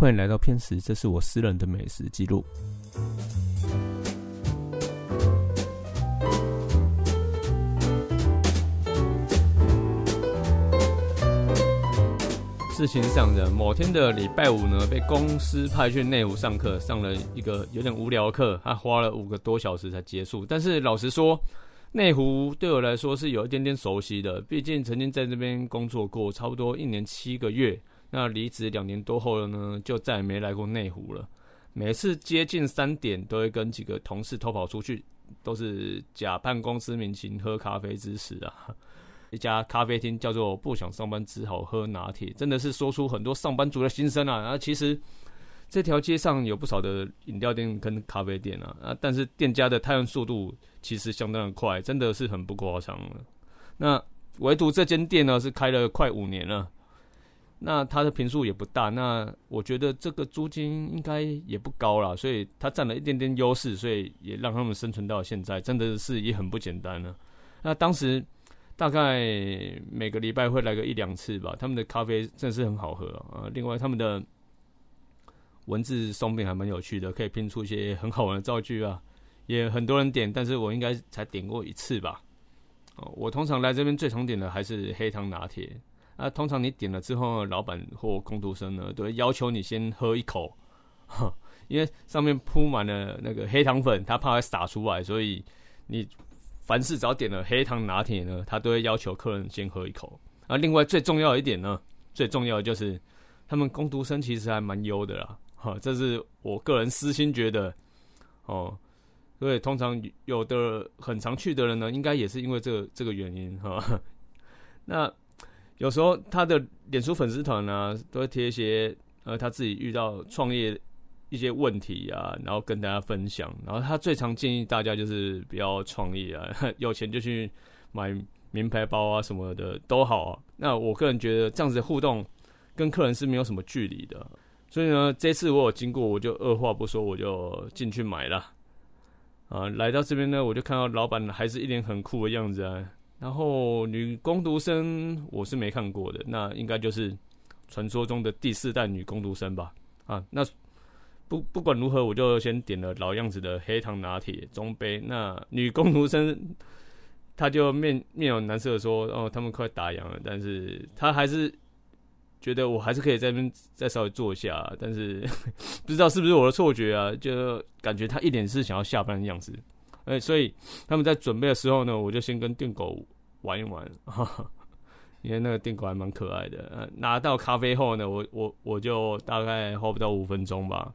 欢迎来到片食，这是我私人的美食记录。事情上的某天的礼拜五呢，被公司派去内湖上课，上了一个有点无聊的课，他花了五个多小时才结束。但是老实说，内湖对我来说是有一点点熟悉的，毕竟曾经在这边工作过，差不多一年七个月。那离职两年多后了呢，就再也没来过内湖了。每次接近三点，都会跟几个同事偷跑出去，都是假扮公司民情喝咖啡之时啊。一家咖啡厅叫做“不想上班只好喝拿铁”，真的是说出很多上班族的心声啊！然后其实这条街上有不少的饮料店跟咖啡店啊，啊，但是店家的太阳速度其实相当的快，真的是很不夸张了。那唯独这间店呢，是开了快五年了，那它的平数也不大，那我觉得这个租金应该也不高了，所以它占了一点点优势，所以也让他们生存到现在，真的是也很不简单了。那当时。大概每个礼拜会来个一两次吧。他们的咖啡真的是很好喝啊！另外，他们的文字松饼还蛮有趣的，可以拼出一些很好玩的造句啊。也很多人点，但是我应该才点过一次吧。哦，我通常来这边最常点的还是黑糖拿铁。啊，通常你点了之后，老板或工读生呢，都会要求你先喝一口，因为上面铺满了那个黑糖粉，他怕会洒出来，所以你。凡是只要点了黑糖拿铁呢，他都会要求客人先喝一口。啊，另外最重要一点呢，最重要的就是他们工读生其实还蛮优的啦，哈，这是我个人私心觉得哦。所以通常有的很常去的人呢，应该也是因为这个这个原因哈。那有时候他的脸书粉丝团呢，都会贴一些呃他自己遇到创业。一些问题啊，然后跟大家分享。然后他最常建议大家就是不要创业啊，有钱就去买名牌包啊什么的都好。那我个人觉得这样子的互动跟客人是没有什么距离的。所以呢，这次我有经过，我就二话不说我就进去买了。啊，来到这边呢，我就看到老板还是一脸很酷的样子啊。然后女工读生我是没看过的，那应该就是传说中的第四代女工读生吧？啊，那。不不管如何，我就先点了老样子的黑糖拿铁中杯。那女工读生，她就面面有难色的说：“哦，他们快打烊了。”但是她还是觉得我还是可以在那边再稍微坐一下。但是 不知道是不是我的错觉啊，就感觉她一脸是想要下班的样子。哎，所以他们在准备的时候呢，我就先跟电狗玩一玩，因为那个电狗还蛮可爱的。拿到咖啡后呢，我我我就大概花不到五分钟吧。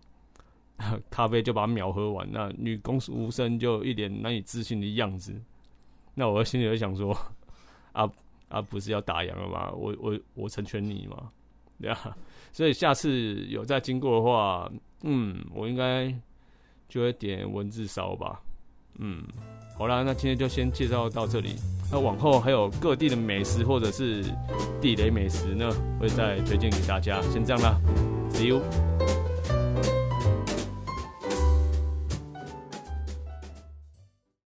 咖啡就把它秒喝完，那女公无声就一脸难以置信的样子。那我心里就想说：啊啊，不是要打烊了吗？我我我成全你嘛，对啊。所以下次有再经过的话，嗯，我应该就会点文字烧吧。嗯，好啦，那今天就先介绍到这里。那往后还有各地的美食或者是地雷美食呢，会再推荐给大家。先这样啦，See you。